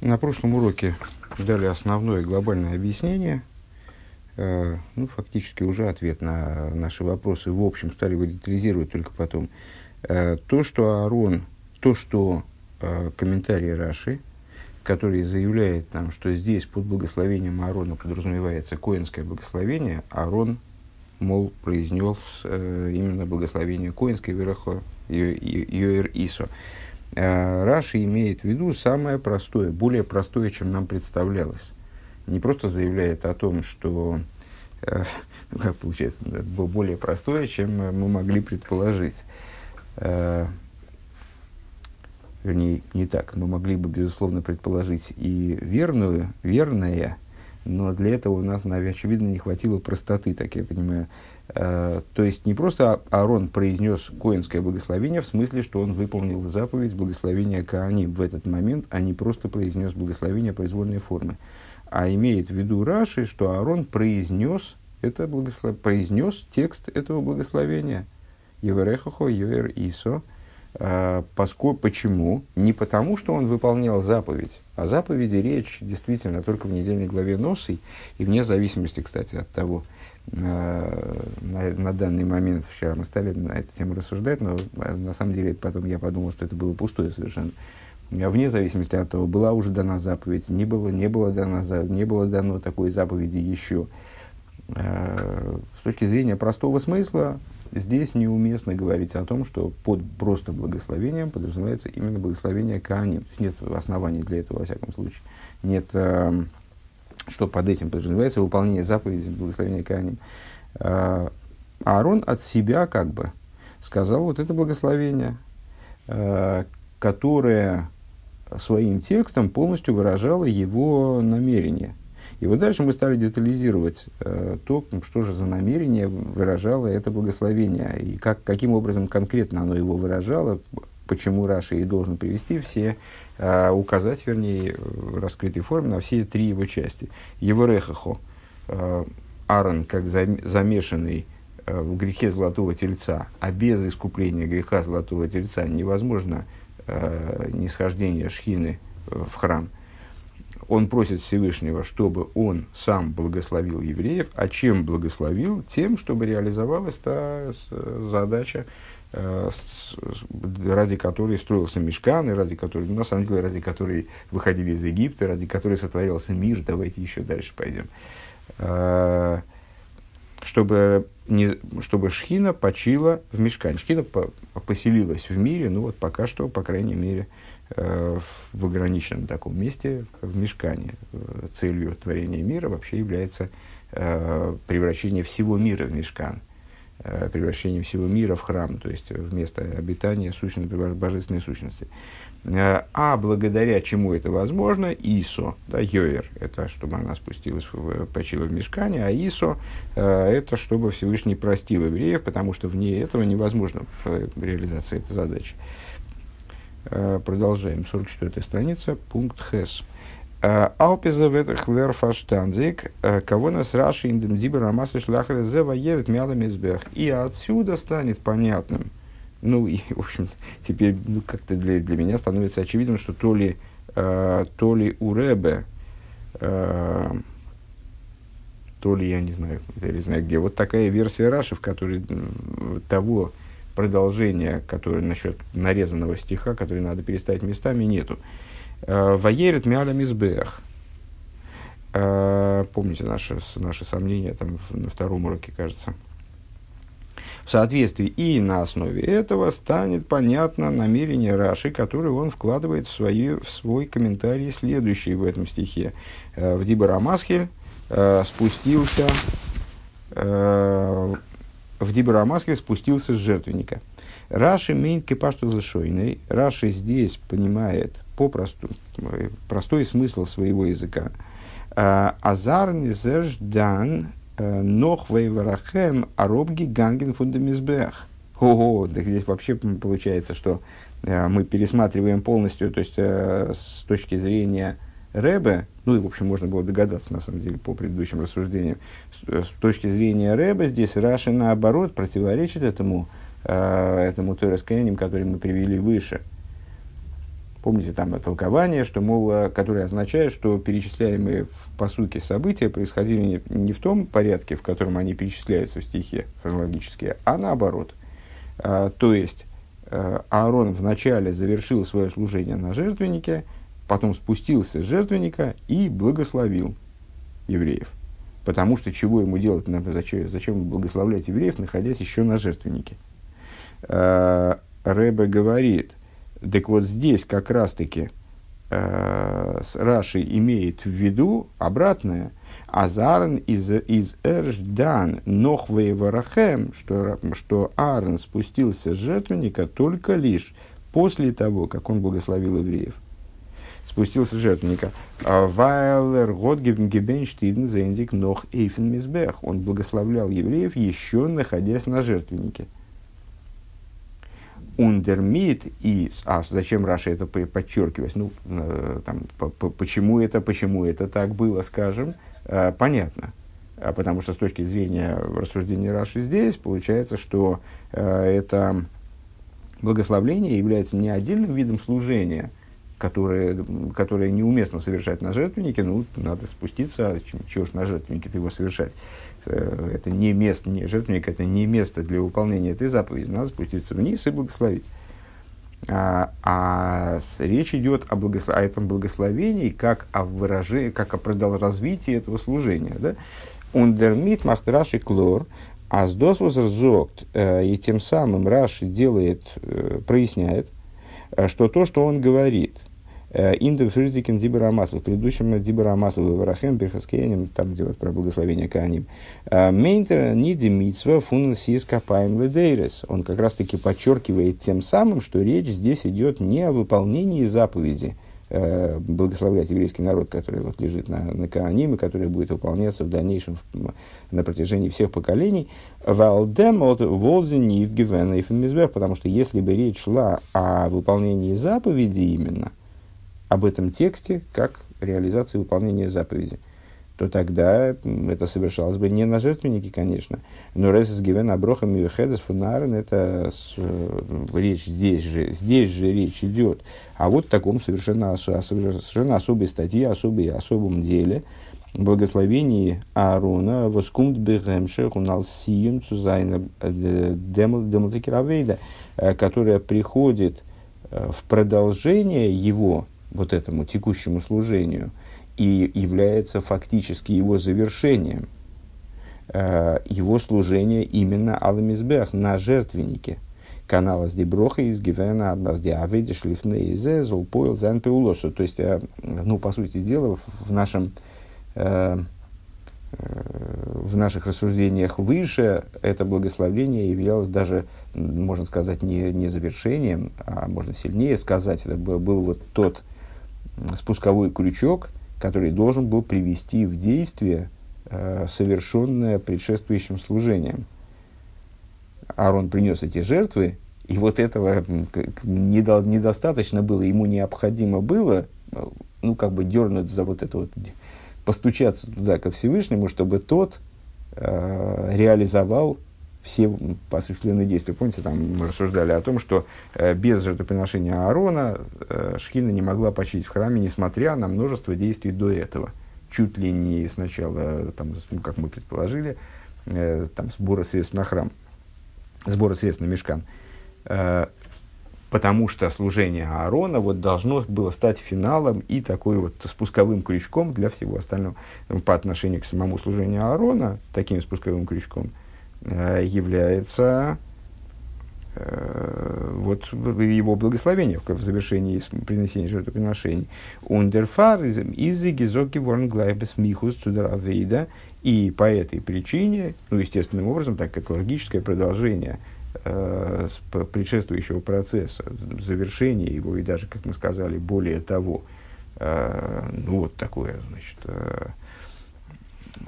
На прошлом уроке дали основное глобальное объяснение, э, ну, фактически уже ответ на наши вопросы, в общем, стали его детализировать только потом. Э, то, что Аарон, то, что э, комментарий Раши, который заявляет нам, что здесь под благословением Аарона подразумевается коинское благословение, Аарон, мол, произнес именно благословение коинское Верахо Йоэр Исо. Э, Раши имеет в виду самое простое, более простое, чем нам представлялось. Не просто заявляет о том, что, э, ну, как получается, более простое, чем мы могли предположить. Э, вернее, не так. Мы могли бы, безусловно, предположить и верную, верное, но для этого у нас, очевидно, не хватило простоты, так я понимаю. Э, то есть не просто Аарон произнес коинское благословение, в смысле, что он выполнил заповедь благословения Каани в этот момент, а не просто произнес благословение произвольной формы. А имеет в виду Раши, что Аарон произнес, это благослов... произнес текст этого благословения. Еверехохо, Йоэр Исо. Э, поскольку, почему? Не потому, что он выполнял заповедь. О заповеди речь действительно только в недельной главе Носы, и вне зависимости, кстати, от того, на, на данный момент, вчера мы стали на эту тему рассуждать, но э, на самом деле потом я подумал, что это было пустое совершенно. Вне зависимости от того, была уже дана заповедь, не было, не было, дано, не было дано такой заповеди еще. Э, с точки зрения простого смысла, здесь неуместно говорить о том, что под просто благословением подразумевается именно благословение Кааним. То есть нет оснований для этого, во всяком случае. Нет эм, что под этим подразумевается выполнение заповеди благословения Кааним. А, Аарон от себя как бы сказал вот это благословение, а, которое своим текстом полностью выражало его намерение. И вот дальше мы стали детализировать э, то, что же за намерение выражало это благословение, и как, каким образом конкретно оно его выражало, почему Раши и должен привести все, э, указать, вернее, в раскрытой форме на все три его части. Его рехахо, э, Аарон, как замешанный э, в грехе золотого тельца, а без искупления греха золотого тельца невозможно э, нисхождение шхины в храм. Он просит Всевышнего, чтобы он сам благословил евреев. А чем благословил? Тем, чтобы реализовалась та задача, Э, ради которой строился мешкан, и ради которой, ну, на самом деле, ради которой выходили из Египта, ради которой сотворился мир. Давайте еще дальше пойдем. Э, чтобы, не, чтобы Шхина почила в мешкане. Шхина по, поселилась в мире, ну вот пока что, по крайней мере, э, в ограниченном таком месте, в мешкане. Целью творения мира вообще является превращение всего мира в мешкан Э, превращением всего мира в храм, то есть вместо обитания сущности, божественной сущности. Э, а благодаря чему это возможно, ИСО, да, Йоер, это чтобы она спустилась, в, почила в мешкане, а ИСО, э, это чтобы Всевышний простил евреев, потому что вне этого невозможно реализация этой задачи. Продолжаем. 44 страница, пункт ХЭС. Алпиза в этих верфаштандик, кого нас раши индем дибер амасы шляхали зева ерет мялами избех. И отсюда станет понятным, ну и, в общем, теперь ну, как-то для, для меня становится очевидным, что то ли, э, то ли у Ребе, э, то ли, я не знаю, я не знаю где, вот такая версия Раши, в которой того продолжения, которое насчет нарезанного стиха, который надо переставить местами, нету. Э, Ваерит мяля мизбех. Э, помните наши, наши сомнения там на втором уроке, кажется. В соответствии и на основе этого станет понятно намерение Раши, которое он вкладывает в, свои, в свой комментарий следующий в этом стихе. Э, в Дибарамасхель спустился в Дибарамасхель спустился с жертвенника. Раши мейн кипашту зашойный. Раши здесь понимает по просту, простой смысл своего языка. А, Азар низерж дан э, нох вейварахем аробги ганген фундамизбех. Ого, так здесь вообще получается, что э, мы пересматриваем полностью, то есть э, с точки зрения Рэбе, ну и, в общем, можно было догадаться, на самом деле, по предыдущим рассуждениям, с, точки зрения Рэбе, здесь Раши, наоборот, противоречит этому, э, этому той который мы привели выше. Помните, там толкование, что, мол, которое означает, что перечисляемые в посуке события происходили не, не в том порядке, в котором они перечисляются в стихе хронологически, а наоборот. А, то есть, а, Аарон вначале завершил свое служение на жертвеннике, потом спустился с жертвенника и благословил евреев. Потому что чего ему делать, зачем, зачем благословлять евреев, находясь еще на жертвеннике? А, Рэбе говорит, так вот здесь как раз-таки э, Раши имеет в виду обратное, Азарн из, из Эрждан Нохвей Варахем, что, что Аарон спустился с жертвенника только лишь после того, как он благословил евреев. Спустился с жертвенника. Вайлер Год Гебенштиден Зендик Нох Эйфен Мизбех. Он благословлял евреев, еще находясь на жертвеннике ундермит и а зачем Раша это подчеркивать? Ну э, там по, по, почему это почему это так было скажем э, понятно. А потому что с точки зрения рассуждения Раши здесь получается что э, это благословление является не отдельным видом служения которое, которое неуместно совершать на жертвеннике, ну, надо спуститься, чего ж на жертвеннике его совершать. Э, это не место, не жертвенник, это не место для выполнения этой заповеди. Надо спуститься вниз и благословить. А, а речь идет о, благослов, о этом благословении как о выражении, как о развитии этого служения. Да? Ундермит махтраши клор, а с зогт, э, и тем самым Раши делает, э, проясняет, что то, что он говорит, Э, Инду Фридзикен Дибарамасл, в предыдущем Дибарамасл в Варахем Берхаскеянем, там где вот про благословение Кааним. Э, Мейнтер Ниди Митсва Фун Сис Капаем Ледейрес. Он как раз таки подчеркивает тем самым, что речь здесь идет не о выполнении заповеди, э, благословлять еврейский народ, который вот лежит на, на и который будет выполняться в дальнейшем в, на протяжении всех поколений. Валдем от Волзенив Гивен потому что если бы речь шла о выполнении заповеди именно, об этом тексте как реализации выполнения заповеди, то тогда это совершалось бы не на жертвеннике, конечно, но резес гивен аброхам и хедес фунарен, это с, э, речь здесь же, здесь же речь идет о вот таком совершенно, совершенно особой статье, особой, особом деле, благословении Аарона, воскумт бегемшех унал сиюн цузайна э, демалтекеравейда, э, которая приходит в продолжение его вот этому текущему служению и является фактически его завершением, э, его служения именно Аламизбех на жертвеннике. Канала с Деброха из Гивена Абнас Диаведи Шлифне Изе Золпоил Зан Пеулосу. То есть, э, ну, по сути дела, в нашем э, в наших рассуждениях выше это благословение являлось даже, можно сказать, не, не завершением, а можно сильнее сказать, это был, был вот тот спусковой крючок, который должен был привести в действие э, совершенное предшествующим служением. Аарон принес эти жертвы, и вот этого недо, недостаточно было, ему необходимо было, ну, как бы дернуть за вот это вот, постучаться туда ко Всевышнему, чтобы тот э, реализовал все осуществленные действия. Помните, там мы рассуждали о том, что э, без жертвоприношения Аарона э, Шхина не могла почить в храме, несмотря на множество действий до этого. Чуть ли не сначала, там, ну, как мы предположили, э, там, сбора средств на храм, сбора средств на мешкан. Потому что служение Аарона вот должно было стать финалом и такой вот спусковым крючком для всего остального. По отношению к самому служению Аарона, таким спусковым крючком – является э, вот его благословение в завершении принесения жертвоприношений. Ундерфар из гизоки ворнглайбес михус цудравейда. И по этой причине, ну, естественным образом, так как логическое продолжение э, предшествующего процесса, завершение его, и даже, как мы сказали, более того, э, ну, вот такое, значит, э,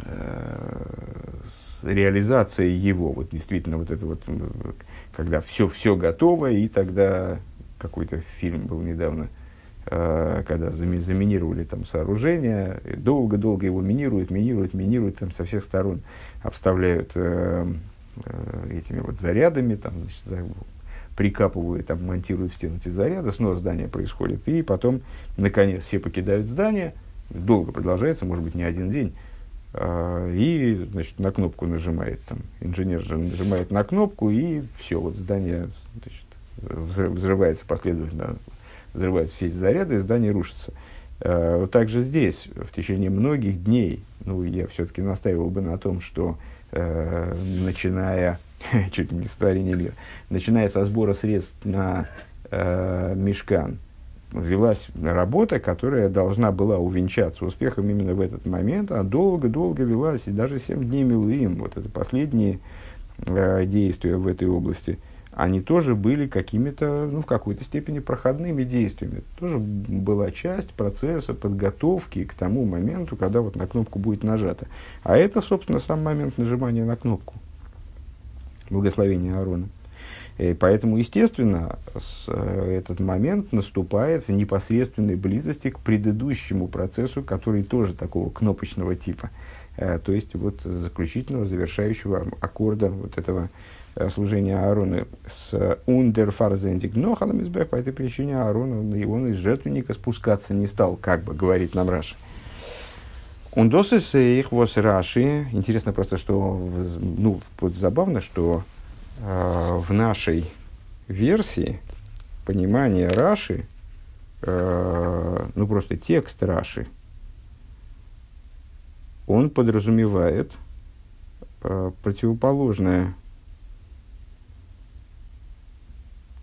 э, реализация его, вот действительно вот это вот, когда все, все готово, и тогда какой-то фильм был недавно, э, когда заминировали там сооружение, долго-долго его минируют, минируют, минируют там со всех сторон, обставляют э, э, этими вот зарядами, там, значит, прикапывают, там, монтируют в стены эти заряды, снос здания происходит, и потом, наконец, все покидают здание, долго продолжается, может быть, не один день, и, значит, на кнопку нажимает, там, инженер же нажимает на кнопку, и все, вот здание, значит, взрывается последовательно, взрываются все эти заряды, и здание рушится. Э, также здесь, в течение многих дней, ну, я все-таки настаивал бы на том, что э, начиная, чуть не с творения мира, начиная со сбора средств на э, мешкан, велась работа, которая должна была увенчаться успехом именно в этот момент, а долго-долго велась, и даже 7 дней Милуим, вот это последние э, действия в этой области – они тоже были какими-то, ну, в какой-то степени проходными действиями. Это тоже была часть процесса подготовки к тому моменту, когда вот на кнопку будет нажата. А это, собственно, сам момент нажимания на кнопку. Благословение Аарона. И поэтому, естественно, с, э, этот момент наступает в непосредственной близости к предыдущему процессу, который тоже такого кнопочного типа. Э, то есть, вот заключительного, завершающего аккорда вот этого Э, служения Аарона с ундерфарзендик нохалом избех, по этой причине Аарон, он, он из жертвенника спускаться не стал, как бы говорит нам Раши. Ундосис их вос Раши. Интересно просто, что, ну, вот забавно, что э, в нашей версии понимание Раши, э, ну, просто текст Раши, он подразумевает э, противоположное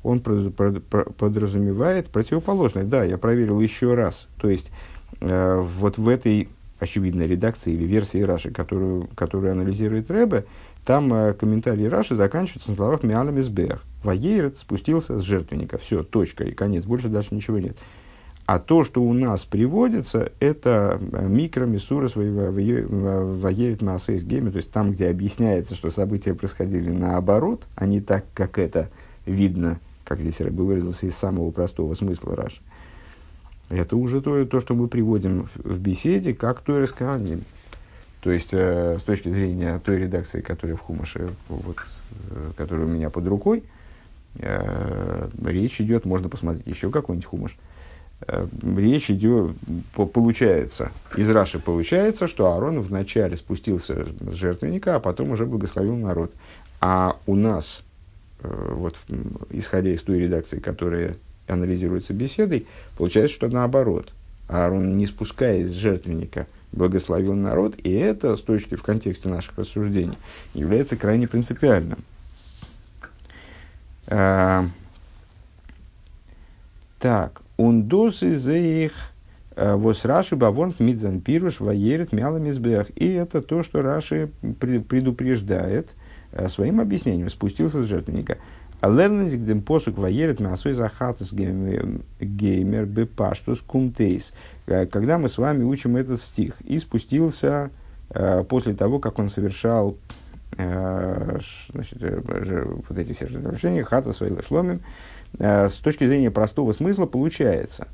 он подразумевает противоположное. Да, я проверил еще раз. То есть, вот в этой очевидной редакции или версии Раши, которую, которую анализирует Рэбе, там э, комментарий Раши заканчивается на словах «Миалам избех». Ваейрет спустился с жертвенника. Все, точка и конец. Больше дальше ничего нет. А то, что у нас приводится, это э, микромиссура своего Ваерит Маасейс Гейме, то есть там, где объясняется, что события происходили наоборот, а не так, как это видно как здесь Рэбе выразился, из самого простого смысла Раши. Это уже то, то что мы приводим в беседе, как то Кааним. То есть, э, с точки зрения той редакции, которая в Хумаше, вот, э, которая у меня под рукой, э, речь идет, можно посмотреть еще какой-нибудь Хумаш, э, речь идет, по, получается, из Раши получается, что Аарон вначале спустился с жертвенника, а потом уже благословил народ. А у нас Э, вот, исходя из той редакции, которая анализируется беседой, получается, что наоборот. Аарон, не спускаясь с жертвенника, благословил народ, и это, с точки в контексте наших рассуждений, является крайне принципиальным. А, так, он досы за их э, вос Раши бавонт мидзан пируш ваерит мяломизбех. И это то, что Раши предупреждает – Э, своим объяснением спустился с жертвенника. Алернензик дем посук ваерет мясой захатус геймер бепаштус кумтейс. Э, когда мы с вами учим этот стих. И спустился э, после того, как он совершал значит, вот эти все жертвоприношения, хата своей шломим, с точки зрения простого смысла получается.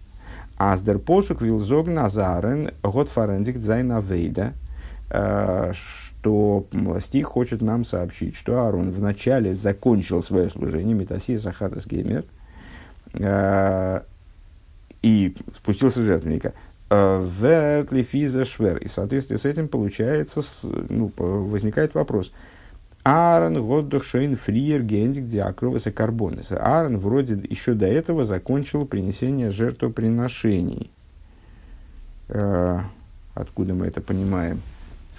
Аздер посук вилзог назарен год фарензик дзайна вейда, что стих хочет нам сообщить, что Аарон вначале закончил свое служение, Метасия Сахатас Геймер, э, и спустился с жертвенника. Э, Вертлифиза Швер. И в соответствии с этим получается, ну, возникает вопрос. Аарон Годдох Шейн Фриер Гендик Диакровеса Карбонеса. Аарон вроде еще до этого закончил принесение жертвоприношений. Э, откуда мы это понимаем?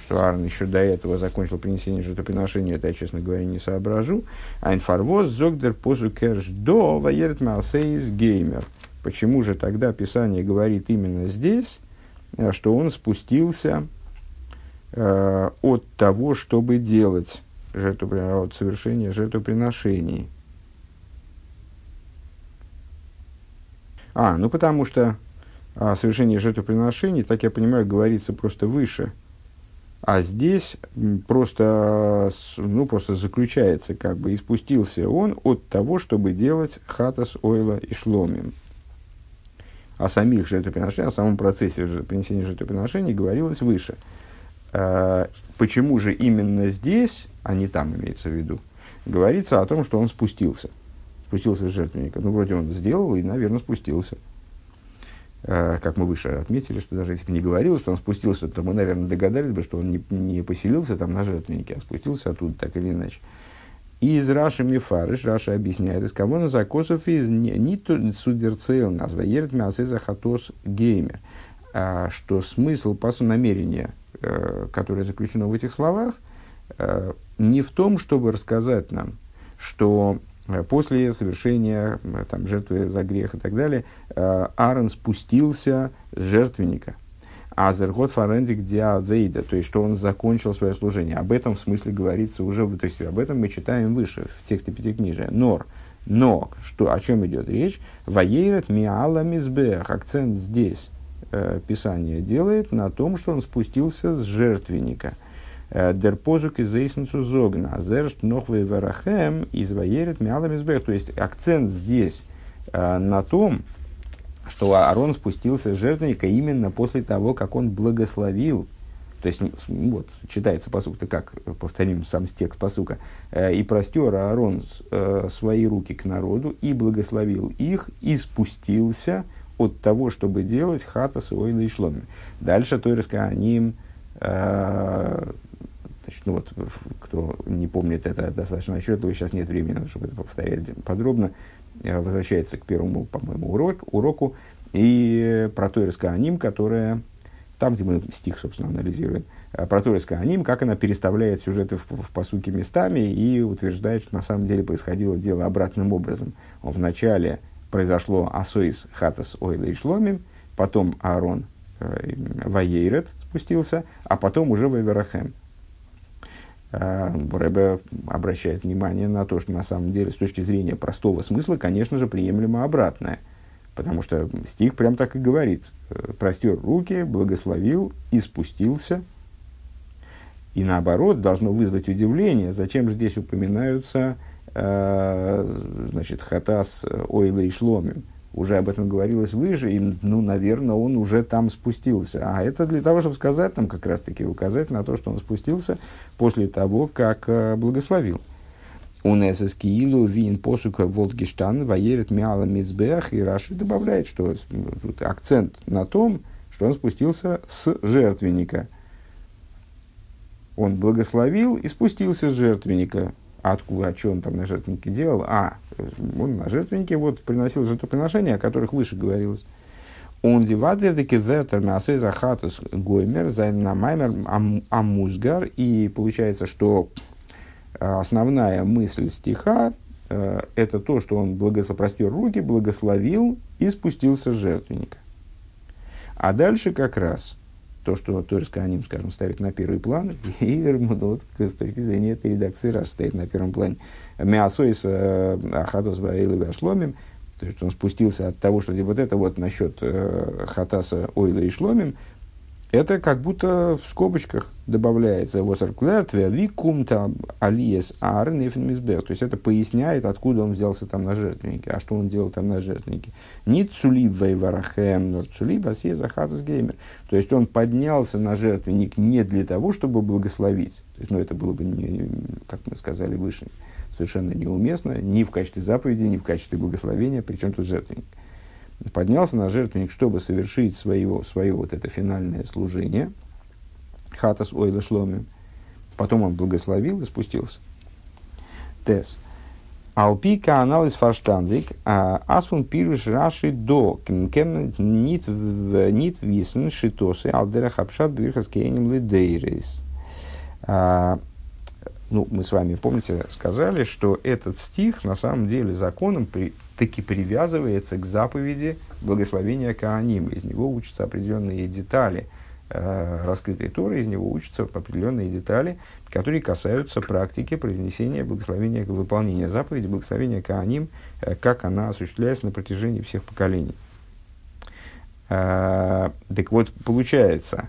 Что Аарон еще до этого закончил принесение жертвоприношения, это я, честно говоря, не соображу. Айнфарвоз зогдер позу керш до ваерет малсейс геймер. Почему же тогда Писание говорит именно здесь, э, что он спустился э, от того, чтобы делать жертвоприношение, от совершения жертвоприношений? А, ну потому что о совершении жертвоприношений, так я понимаю, говорится просто выше – а здесь просто, ну, просто заключается, как бы, и спустился он от того, чтобы делать хатас, ойла и шломим. О самих жертвоприношениях, о самом процессе принесения жертвоприношений говорилось выше. А, почему же именно здесь, а не там имеется в виду, говорится о том, что он спустился. спустился с жертвенника. Ну, вроде он сделал и, наверное, спустился. Э, как мы выше отметили, что даже если бы не говорил, что он спустился, то мы, наверное, догадались бы, что он не, не поселился там на жертвеннике, а спустился оттуда так или иначе. И из Раши Мифарыш, Раша объясняет, из кого на закосов из не судерцейл назва, ерет мясеза геймер, а, что смысл пасу намерения, э, которое заключено в этих словах, э, не в том, чтобы рассказать нам, что после совершения э, там, жертвы за грех и так далее, э, Аарон спустился с жертвенника. А Зергот Фарендик Диавейда, то есть, что он закончил свое служение. Об этом в смысле говорится уже, то есть, об этом мы читаем выше, в тексте Пятикнижия. Нор. Но, что, о чем идет речь? Ваейрет миала мизбех. Акцент здесь э, Писание делает на том, что он спустился с жертвенника – Дер позук из эйсенцу зогна, зершт нохвы верахем из ваерет мялам То есть акцент здесь э, на том, что Аарон спустился с жертвенника именно после того, как он благословил. То есть, вот, читается посук-то как, повторим сам текст посука. «Э, «И простер Аарон э, свои руки к народу, и благословил их, и спустился от того, чтобы делать хата своей и шломи». Дальше Тойрска они Значит, ну вот, кто не помнит это достаточно отчетливо, сейчас нет времени, чтобы это повторять подробно, э, возвращается к первому, по-моему, урок, уроку, и про Тойрска Аним, которая, там, где мы стих, собственно, анализируем, э, про Тойрска Аним, как она переставляет сюжеты в, в посуке местами и утверждает, что на самом деле происходило дело обратным образом. Вначале произошло Асоис Хатас Ойла и Шломим, потом Аарон э, Ваейрет спустился, а потом уже Ваверахем. Э, Рэбе обращает внимание на то, что на самом деле с точки зрения простого смысла, конечно же, приемлемо обратное. Потому что стих прям так и говорит. «Э, Простер руки, благословил и спустился. И наоборот, должно вызвать удивление, зачем же здесь упоминаются э, значит, хатас ойла и шломим уже об этом говорилось выше, и, ну, наверное, он уже там спустился. А это для того, чтобы сказать, там как раз-таки указать на то, что он спустился после того, как э, благословил. Он эсэскиилу вин посука волтгештан ваерет миала мизбех, и Раши добавляет, что тут акцент на том, что он спустился с жертвенника. Он благословил и спустился с жертвенника. Откуда, о чем там на жертвеннике делал? А, он на жертвеннике вот приносил жертвоприношения, о которых выше говорилось. און די ווייטערדיקע ווערטער מעשות החטאת וגומר זיינען מאמר המוסגר. И получается, что э, основная мысль стиха э, это то, что он благословил руки, благословил и спустился с жертвенника. А дальше как раз то, что Торис Аним, скажем, ставит на первый план, и вот, с точки зрения этой редакции Раш стоит на первом плане. Миасойс э, Ахатос Ваилы Вашломим, то есть он спустился от того, что вот это вот насчет э, Хатаса Ойла и Шломим, это как будто в скобочках добавляется «Восарклер твявикум там алиес арн То есть это поясняет, откуда он взялся там на жертвеннике, а что он делал там на жертвеннике. Нит цулиб вейварахем, нор цулиб асия захатас геймер. То есть он поднялся на жертвенник не для того, чтобы благословить. То есть, ну, это было бы, не, как мы сказали выше, совершенно неуместно, ни в качестве заповеди, ни в качестве благословения, причем тут жертвенник поднялся на жертвенник, чтобы совершить своего, свое вот это финальное служение, хатас ойла шломи, потом он благословил и спустился. Тес. Алпи канал из фарштандик, асфун пируш раши до, кем нит нит висен шитосы, алдера хапшат бирхас кейнем лидейрис. А, ну, мы с вами, помните, сказали, что этот стих на самом деле законом при, таки привязывается к заповеди благословения Кааним. Из него учатся определенные детали э, раскрытой Торы, из него учатся определенные детали, которые касаются практики произнесения благословения, выполнения заповеди благословения Кааним, э, как она осуществляется на протяжении всех поколений. Э, так вот, получается,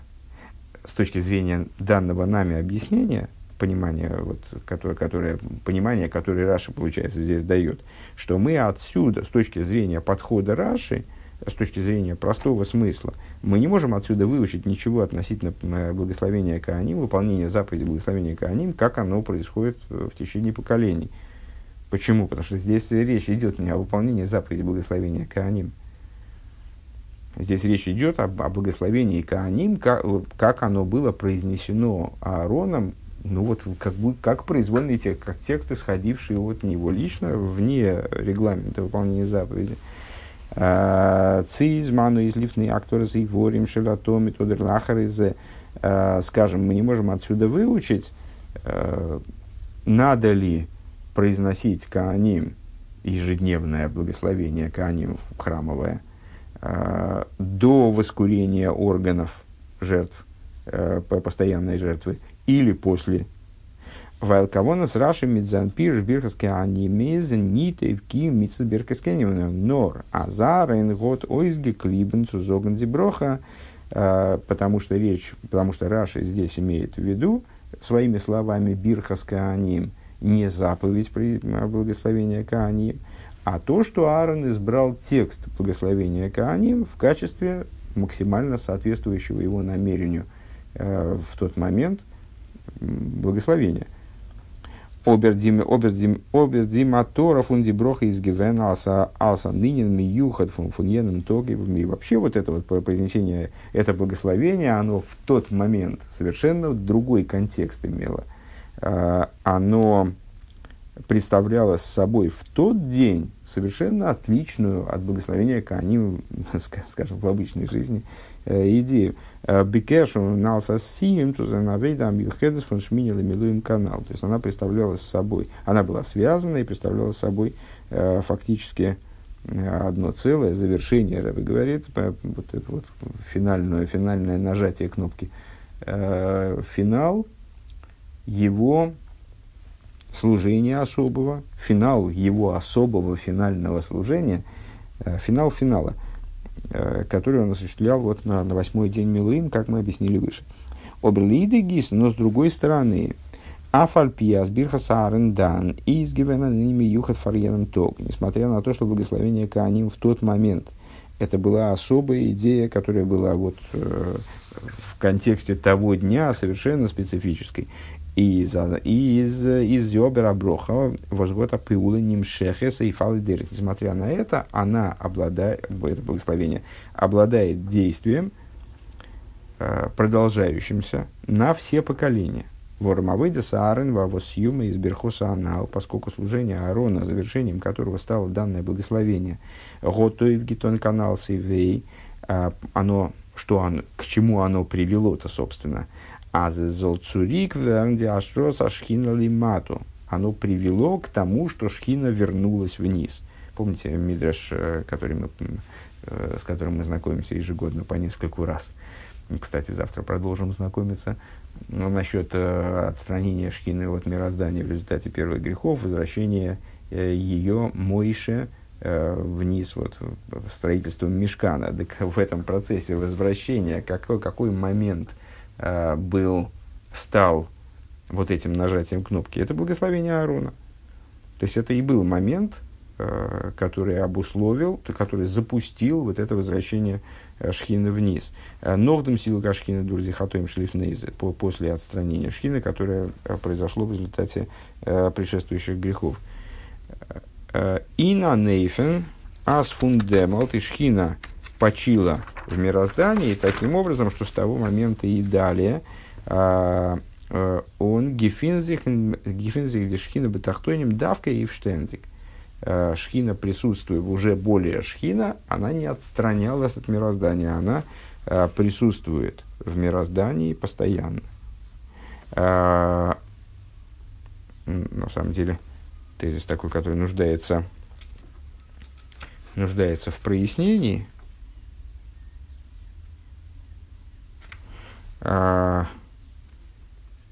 с точки зрения данного нами объяснения, понимание, вот, которое, которое, понимание, которое Раши, получается, здесь дает, что мы отсюда, с точки зрения подхода Раши, с точки зрения простого смысла, мы не можем отсюда выучить ничего относительно благословения Кааним, выполнения заповеди благословения Кааним, как оно происходит в течение поколений. Почему? Потому что здесь речь идет не о выполнении заповеди благословения Кааним. Здесь речь идет об, о благословении Кааним, как, как оно было произнесено Аароном, ну вот как, бы, как произвольный текст, как текст, исходивший от него лично, вне регламента выполнения заповеди. А, Цизману из лифны акторы и ворим шелатоми тодер лахаризе. А, скажем, мы не можем отсюда выучить, а, надо ли произносить Кааним, ежедневное благословение Кааним храмовое, до воскурения органов жертв, постоянной жертвы, или после. Вайлкавона с Раши Мидзанпир Бирхаске Анимез Нитев Ки Митцберкаскеневна Нор Азарен Год Ойзги Клибен Цузоган Зиброха, э, потому что речь, потому что Раши здесь имеет в виду своими словами Бирхаска Аним – не заповедь благословения Кааним, а то, что Аарон избрал текст благословения Кааним в качестве максимально соответствующего его намерению э, в тот момент благословения. Обердиматора фундиброха из Гивен алса алса нынен миюхат фун фуньенен тоги. И вообще вот это вот произнесение, это благословение, оно в тот момент совершенно другой контекст имело – Э, оно представляло собой в тот день совершенно отличную от благословения Кааним, скажем, в обычной жизни, идею. Э, Бекешу налсасием тузанавейдам юхедес фон шминил милуем канал. То есть она представляла собой, она была связана и представляла собой фактически одно целое завершение, Рэбби говорит, вот это вот финальное, финальное нажатие кнопки. Финал его служения особого, финал его особого финального служения, э, финал финала, э, который он осуществлял вот на, на восьмой день Милуим, как мы объяснили выше. Оберлиды гис, но с другой стороны, Афальпиас Бирхасарен Дан и изгивена ними Юхат Фарьяном Ток, несмотря на то, что благословение Кааним в тот момент это была особая идея, которая была вот э, в контексте того дня совершенно специфической из, из, из Йобера Броха возгота Пиула Нимшехеса и Фалидерит. Несмотря на это, она обладает, это благословение, обладает действием, продолжающимся на все поколения. Вормавыда Саарен Вавосюма из Берхоса Анал, поскольку служение Аарона, завершением которого стало данное благословение, Готоев Гитон Канал Сивей, э, оно, что оно, к чему оно привело-то, собственно – Азезол цурик вернди ашрос ашхина лимату. Оно привело к тому, что шхина вернулась вниз. Помните Мидраш, э, который мы, э, с которым мы знакомимся ежегодно по нескольку раз. Кстати, завтра продолжим знакомиться. Но насчет э, отстранения шхины от мироздания в результате первых грехов, возвращения ее Мойше вниз, вот, в строительство мешкана. Так в этом процессе возвращения какой, какой момент – э, был, стал вот этим нажатием кнопки, это благословение Аарона. То есть это и был момент, э, который обусловил, который запустил вот это возвращение Шхины вниз. Э, Ногдом силка Шхины Дурзихатоем Шлифнейзе по, после отстранения Шхины, которое произошло в результате предшествующих грехов. Ина Нейфен Ас Фундемалт и Шхина почила в мироздании, таким образом, что с того момента и далее а, а, он гефинзих шхина бетахтоним давка и в штензик. А, шхина присутствует уже более шхина, она не отстранялась от мироздания, она а, присутствует в мироздании постоянно. А, на самом деле, тезис такой, который нуждается, нуждается в прояснении,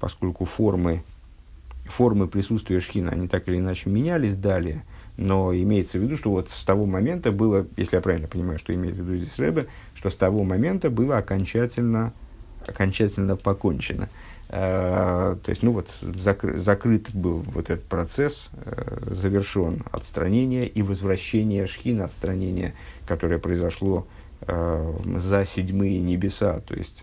поскольку формы, формы присутствия шхина, они так или иначе менялись далее, но имеется в виду, что вот с того момента было, если я правильно понимаю, что имеет в виду здесь Рэбе, что с того момента было окончательно, окончательно покончено. Uh, то есть, ну вот, закры, закрыт был вот этот процесс, uh, завершен отстранение и возвращение шхина, отстранение, которое произошло uh, за седьмые небеса, то есть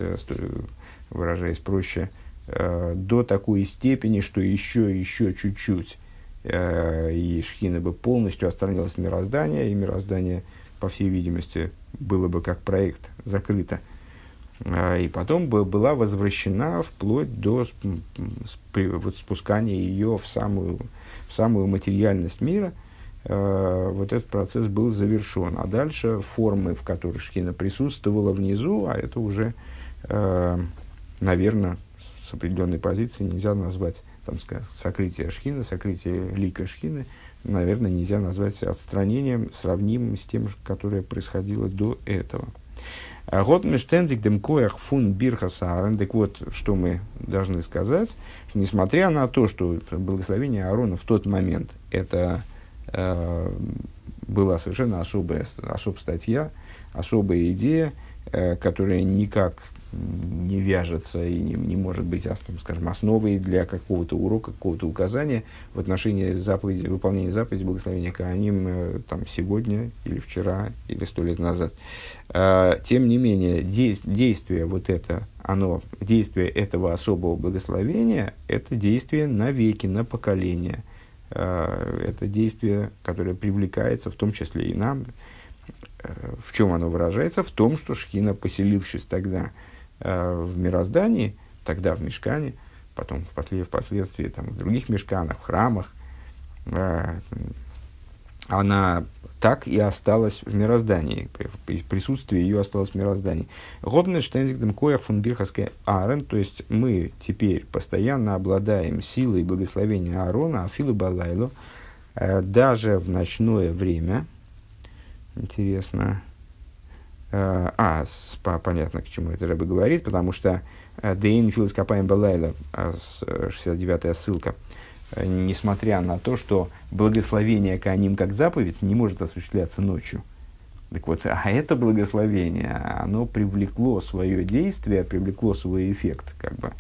выражаясь проще, э, до такой степени, что еще, еще чуть-чуть, э, и Шхина бы полностью отстранилась от мироздания, и мироздание, по всей видимости, было бы как проект закрыто. Э, и потом бы была возвращена вплоть до вот, спускания ее в самую, в самую материальность мира. Вот этот процесс был завершен. А дальше формы, в которых Шхина присутствовала внизу, а это уже, наверное, определенной позиции нельзя назвать там, сокрытие шхины, сокрытие лика шхины, наверное, нельзя назвать отстранением, сравнимым с тем, которое происходило до этого. А год мештензик демкоях фун бирха. Так вот, что мы должны сказать, что несмотря на то, что благословение Аарона в тот момент это э, была совершенно особая, особая статья, особая идея, которая никак не вяжется и не, не может быть, скажем, основой для какого-то урока, какого-то указания в отношении заповеди, выполнения заповеди благословения Кааним э, там, сегодня или вчера или сто лет назад. А, тем не менее, действие вот это, оно, действие этого особого благословения, это действие на веки, на поколение. А, это действие, которое привлекается в том числе и нам. В чем оно выражается? В том, что Шхина, поселившись тогда Э, в мироздании, тогда в мешкане, потом впоследствии, впоследствии там, в других мешканах, в храмах, э, она так и осталась в мироздании, присутствие ее осталось в мироздании. Гобнештензикдем коях фун бирхаске Аарон, то есть мы теперь постоянно обладаем силой благословения Аарона, Афилу Балайлу, э, даже в ночное время. Интересно, Э, а, с, по, понятно, к чему это Рэбе говорит, потому что э, Дейн Филс Капаем Балайла, 69-я э, ссылка, несмотря на то, что благословение Кааним как заповедь не может осуществляться ночью. Так вот, а это благословение, оно привлекло свое действие, привлекло свой эффект, как бы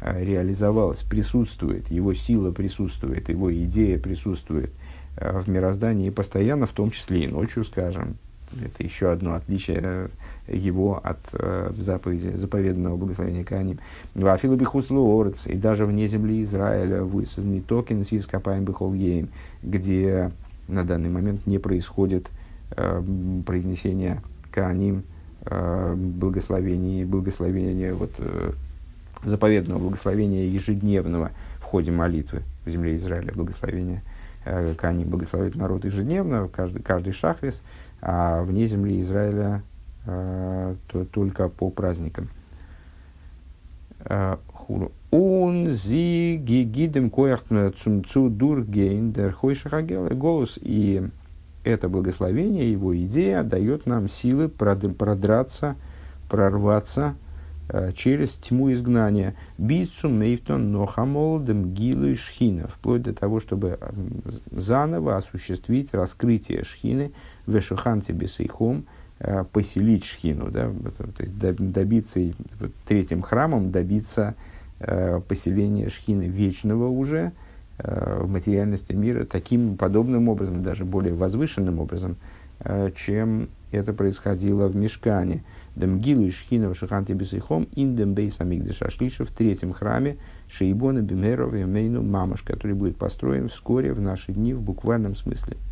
реализовалось, присутствует, его сила присутствует, его идея присутствует в мироздании постоянно, в том числе и ночью, скажем, это еще одно отличие э, его от э, заповеди, заповеданного благословения Кааним. Вафилу бихуслу орц, и даже вне земли Израиля, высозданы токен с ископаем бихолгеем, где на данный момент не происходит э, произнесение Кааним э, благословений, благословения вот, э, заповедного благословения ежедневного в ходе молитвы в земле Израиля, благословения э, Кааним благословит народ ежедневно, каждый, каждый шахрис, а вне земли Израиля э, то, только по праздникам. Он зи гигидем коях цумцу дургейн дер голос и это благословение, его идея дает нам силы продраться, прорваться э, через тьму изгнания. Бицу мейфтон нохамолдем гилу и шхина, вплоть до того, чтобы заново осуществить раскрытие шхины, вешуханти бесейхом, э, поселить шхину, да, то есть добиться третьим храмом добиться э, поселения шхины вечного уже э, в материальности мира таким подобным образом, даже более возвышенным образом, чем это происходило в Мешкане. Дамгилу и Шхина в Шиханте Бесейхом, Индем Бейс Амигдаша Шлиша в третьем храме Шейбона Бимеров и Мейну Мамаш, который будет построен вскоре в наши дни в буквальном смысле –